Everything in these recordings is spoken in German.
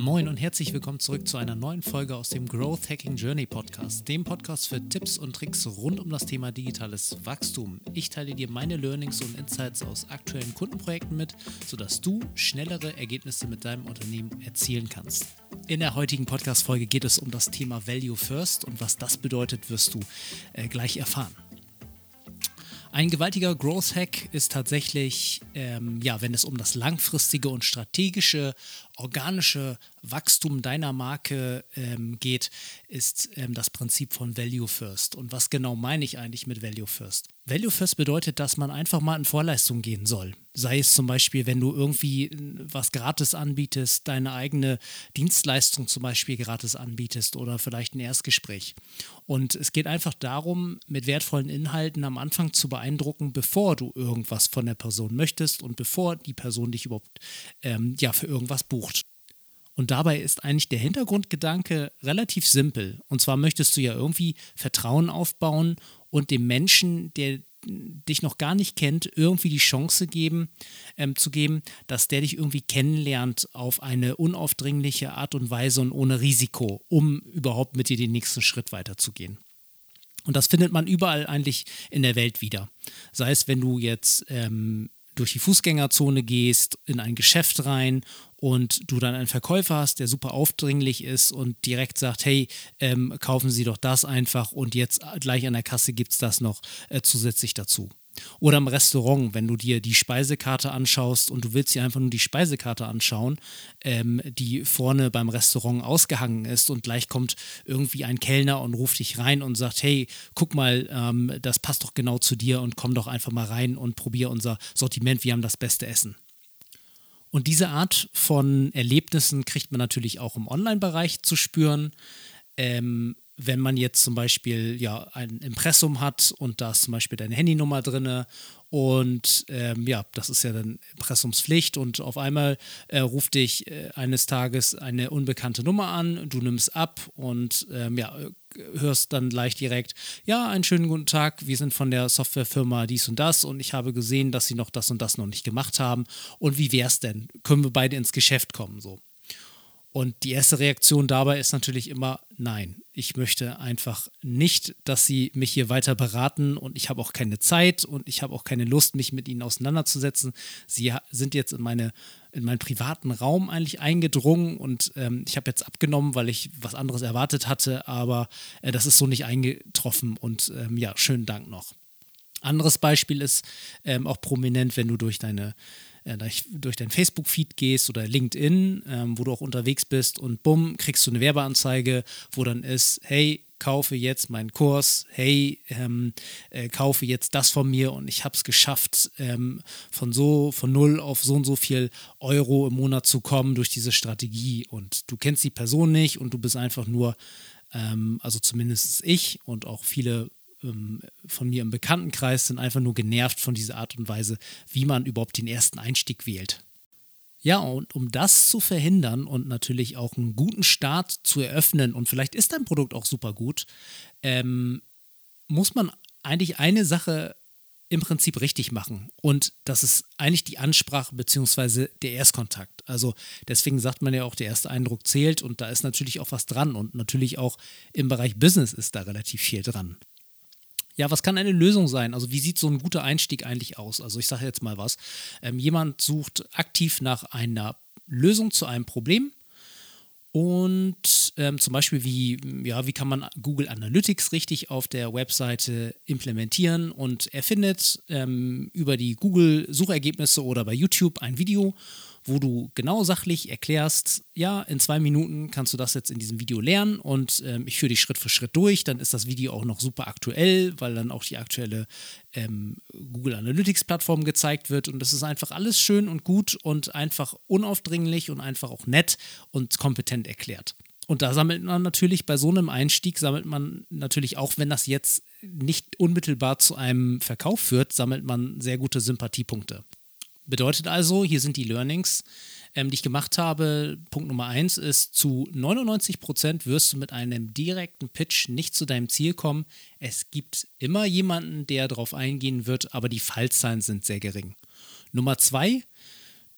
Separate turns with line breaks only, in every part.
Moin und herzlich willkommen zurück zu einer neuen Folge aus dem Growth Hacking Journey Podcast, dem Podcast für Tipps und Tricks rund um das Thema digitales Wachstum. Ich teile dir meine Learnings und Insights aus aktuellen Kundenprojekten mit, sodass du schnellere Ergebnisse mit deinem Unternehmen erzielen kannst. In der heutigen Podcast-Folge geht es um das Thema Value First und was das bedeutet, wirst du äh, gleich erfahren. Ein gewaltiger Growth Hack ist tatsächlich, ähm, ja, wenn es um das langfristige und strategische, organische Wachstum deiner Marke ähm, geht, ist ähm, das Prinzip von Value First. Und was genau meine ich eigentlich mit Value First? Value First bedeutet, dass man einfach mal in Vorleistung gehen soll. Sei es zum Beispiel, wenn du irgendwie äh, was gratis anbietest, deine eigene Dienstleistung zum Beispiel gratis anbietest oder vielleicht ein Erstgespräch. Und es geht einfach darum, mit wertvollen Inhalten am Anfang zu beeindrucken, bevor du irgendwas von der Person möchtest und bevor die Person dich überhaupt ähm, ja, für irgendwas bucht. Und dabei ist eigentlich der Hintergrundgedanke relativ simpel. Und zwar möchtest du ja irgendwie Vertrauen aufbauen und dem Menschen, der dich noch gar nicht kennt, irgendwie die Chance geben, ähm, zu geben, dass der dich irgendwie kennenlernt auf eine unaufdringliche Art und Weise und ohne Risiko, um überhaupt mit dir den nächsten Schritt weiterzugehen. Und das findet man überall eigentlich in der Welt wieder. Sei es, wenn du jetzt ähm, durch die Fußgängerzone gehst, in ein Geschäft rein und du dann einen Verkäufer hast, der super aufdringlich ist und direkt sagt, hey, ähm, kaufen Sie doch das einfach und jetzt gleich an der Kasse gibt es das noch äh, zusätzlich dazu. Oder im Restaurant, wenn du dir die Speisekarte anschaust und du willst dir einfach nur die Speisekarte anschauen, ähm, die vorne beim Restaurant ausgehangen ist und gleich kommt irgendwie ein Kellner und ruft dich rein und sagt, hey, guck mal, ähm, das passt doch genau zu dir und komm doch einfach mal rein und probier unser Sortiment, wir haben das beste Essen. Und diese Art von Erlebnissen kriegt man natürlich auch im Online-Bereich zu spüren. Ähm, wenn man jetzt zum Beispiel ja ein Impressum hat und da ist zum Beispiel deine Handynummer drin und ähm, ja, das ist ja dann Impressumspflicht und auf einmal äh, ruft dich äh, eines Tages eine unbekannte Nummer an, du nimmst ab und ähm, ja, hörst dann gleich direkt, ja, einen schönen guten Tag, wir sind von der Softwarefirma dies und das und ich habe gesehen, dass sie noch das und das noch nicht gemacht haben und wie wäre es denn? Können wir beide ins Geschäft kommen so? Und die erste Reaktion dabei ist natürlich immer nein. Ich möchte einfach nicht, dass sie mich hier weiter beraten und ich habe auch keine Zeit und ich habe auch keine Lust, mich mit ihnen auseinanderzusetzen. Sie sind jetzt in, meine, in meinen privaten Raum eigentlich eingedrungen und ähm, ich habe jetzt abgenommen, weil ich was anderes erwartet hatte, aber äh, das ist so nicht eingetroffen und ähm, ja, schönen Dank noch. Anderes Beispiel ist ähm, auch prominent, wenn du durch deine äh, durch dein Facebook-Feed gehst oder LinkedIn, ähm, wo du auch unterwegs bist und bumm, kriegst du eine Werbeanzeige, wo dann ist, hey, kaufe jetzt meinen Kurs, hey, ähm, äh, kaufe jetzt das von mir und ich habe es geschafft, ähm, von so, von null auf so und so viel Euro im Monat zu kommen durch diese Strategie. Und du kennst die Person nicht und du bist einfach nur, ähm, also zumindest ich und auch viele ähm, von mir im Bekanntenkreis sind einfach nur genervt von dieser Art und Weise, wie man überhaupt den ersten Einstieg wählt. Ja, und um das zu verhindern und natürlich auch einen guten Start zu eröffnen, und vielleicht ist dein Produkt auch super gut, ähm, muss man eigentlich eine Sache im Prinzip richtig machen. Und das ist eigentlich die Ansprache bzw. der Erstkontakt. Also deswegen sagt man ja auch, der erste Eindruck zählt und da ist natürlich auch was dran. Und natürlich auch im Bereich Business ist da relativ viel dran ja, was kann eine Lösung sein? Also wie sieht so ein guter Einstieg eigentlich aus? Also ich sage jetzt mal was. Ähm, jemand sucht aktiv nach einer Lösung zu einem Problem und ähm, zum Beispiel, wie, ja, wie kann man Google Analytics richtig auf der Webseite implementieren? Und er findet ähm, über die Google-Suchergebnisse oder bei YouTube ein Video wo du genau sachlich erklärst, ja, in zwei Minuten kannst du das jetzt in diesem Video lernen und ähm, ich führe dich Schritt für Schritt durch. Dann ist das Video auch noch super aktuell, weil dann auch die aktuelle ähm, Google Analytics Plattform gezeigt wird und das ist einfach alles schön und gut und einfach unaufdringlich und einfach auch nett und kompetent erklärt. Und da sammelt man natürlich bei so einem Einstieg, sammelt man natürlich auch, wenn das jetzt nicht unmittelbar zu einem Verkauf führt, sammelt man sehr gute Sympathiepunkte. Bedeutet also, hier sind die Learnings, ähm, die ich gemacht habe. Punkt Nummer eins ist, zu 99 Prozent wirst du mit einem direkten Pitch nicht zu deinem Ziel kommen. Es gibt immer jemanden, der darauf eingehen wird, aber die Fallzahlen sind sehr gering. Nummer zwei,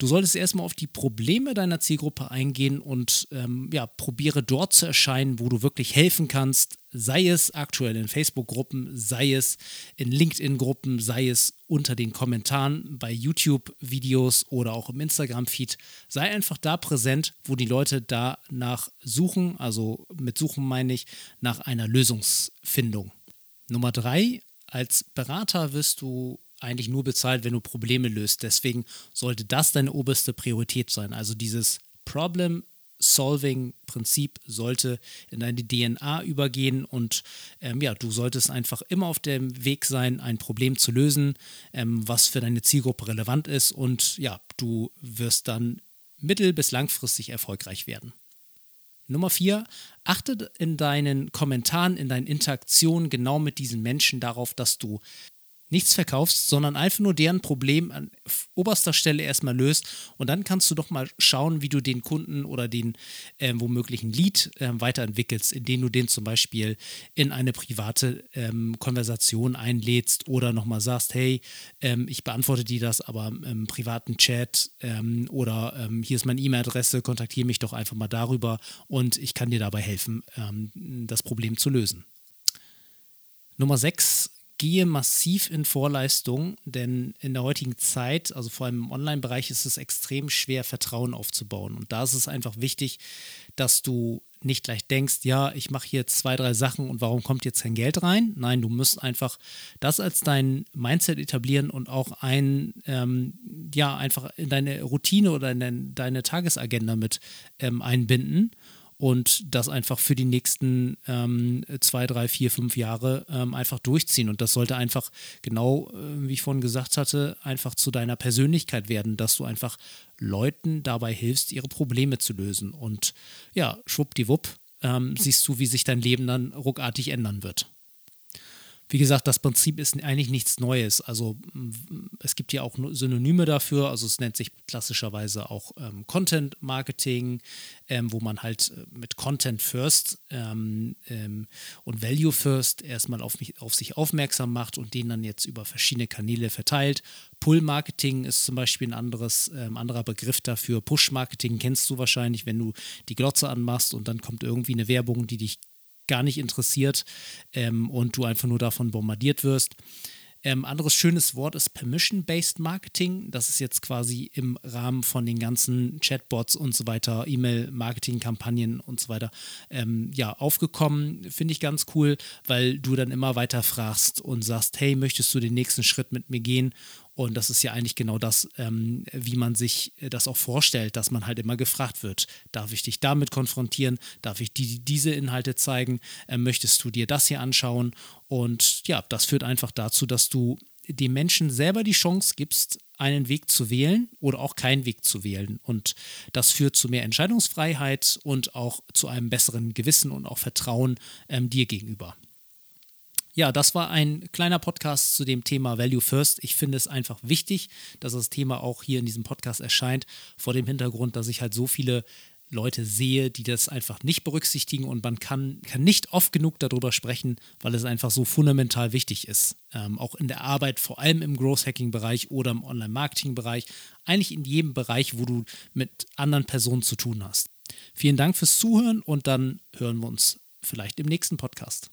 Du solltest erstmal auf die Probleme deiner Zielgruppe eingehen und ähm, ja, probiere dort zu erscheinen, wo du wirklich helfen kannst, sei es aktuell in Facebook-Gruppen, sei es in LinkedIn-Gruppen, sei es unter den Kommentaren bei YouTube-Videos oder auch im Instagram-Feed. Sei einfach da präsent, wo die Leute danach suchen, also mit Suchen meine ich, nach einer Lösungsfindung. Nummer drei, als Berater wirst du eigentlich nur bezahlt, wenn du Probleme löst. Deswegen sollte das deine oberste Priorität sein. Also dieses Problem Solving-Prinzip sollte in deine DNA übergehen und ähm, ja, du solltest einfach immer auf dem Weg sein, ein Problem zu lösen, ähm, was für deine Zielgruppe relevant ist und ja, du wirst dann mittel- bis langfristig erfolgreich werden. Nummer vier, achte in deinen Kommentaren, in deinen Interaktionen genau mit diesen Menschen darauf, dass du nichts verkaufst, sondern einfach nur deren Problem an oberster Stelle erstmal löst und dann kannst du doch mal schauen, wie du den Kunden oder den ähm, womöglichen Lead ähm, weiterentwickelst, indem du den zum Beispiel in eine private ähm, Konversation einlädst oder nochmal sagst, hey, ähm, ich beantworte dir das aber im privaten Chat ähm, oder ähm, hier ist meine E-Mail-Adresse, kontaktiere mich doch einfach mal darüber und ich kann dir dabei helfen, das Problem zu lösen. Nummer 6 gehe massiv in Vorleistung, denn in der heutigen Zeit, also vor allem im Online-Bereich, ist es extrem schwer, Vertrauen aufzubauen. Und da ist es einfach wichtig, dass du nicht gleich denkst, ja, ich mache hier zwei, drei Sachen und warum kommt jetzt kein Geld rein? Nein, du musst einfach das als dein Mindset etablieren und auch ein, ähm, ja, einfach in deine Routine oder in deine Tagesagenda mit ähm, einbinden und das einfach für die nächsten ähm, zwei, drei, vier, fünf Jahre ähm, einfach durchziehen. Und das sollte einfach genau, äh, wie ich vorhin gesagt hatte, einfach zu deiner Persönlichkeit werden, dass du einfach Leuten dabei hilfst, ihre Probleme zu lösen. Und ja, schwuppdiwupp, ähm, siehst du, wie sich dein Leben dann ruckartig ändern wird. Wie gesagt, das Prinzip ist eigentlich nichts Neues. Also es gibt ja auch Synonyme dafür. Also es nennt sich klassischerweise auch ähm, Content Marketing, ähm, wo man halt äh, mit Content First ähm, ähm, und Value First erstmal auf, mich, auf sich aufmerksam macht und den dann jetzt über verschiedene Kanäle verteilt. Pull Marketing ist zum Beispiel ein anderes, ähm, anderer Begriff dafür. Push Marketing kennst du wahrscheinlich, wenn du die Glotze anmachst und dann kommt irgendwie eine Werbung, die dich gar nicht interessiert ähm, und du einfach nur davon bombardiert wirst. Ähm, anderes schönes Wort ist Permission-Based Marketing. Das ist jetzt quasi im Rahmen von den ganzen Chatbots und so weiter, E-Mail-Marketing-Kampagnen und so weiter, ähm, ja, aufgekommen. Finde ich ganz cool, weil du dann immer weiter fragst und sagst, hey, möchtest du den nächsten Schritt mit mir gehen? Und das ist ja eigentlich genau das, ähm, wie man sich das auch vorstellt, dass man halt immer gefragt wird, darf ich dich damit konfrontieren, darf ich die, diese Inhalte zeigen, äh, möchtest du dir das hier anschauen? Und ja, das führt einfach dazu, dass du dem Menschen selber die Chance gibst, einen Weg zu wählen oder auch keinen Weg zu wählen. Und das führt zu mehr Entscheidungsfreiheit und auch zu einem besseren Gewissen und auch Vertrauen ähm, dir gegenüber. Ja, das war ein kleiner Podcast zu dem Thema Value First. Ich finde es einfach wichtig, dass das Thema auch hier in diesem Podcast erscheint, vor dem Hintergrund, dass ich halt so viele Leute sehe, die das einfach nicht berücksichtigen und man kann, kann nicht oft genug darüber sprechen, weil es einfach so fundamental wichtig ist. Ähm, auch in der Arbeit, vor allem im Growth Hacking Bereich oder im Online-Marketing Bereich, eigentlich in jedem Bereich, wo du mit anderen Personen zu tun hast. Vielen Dank fürs Zuhören und dann hören wir uns vielleicht im nächsten Podcast.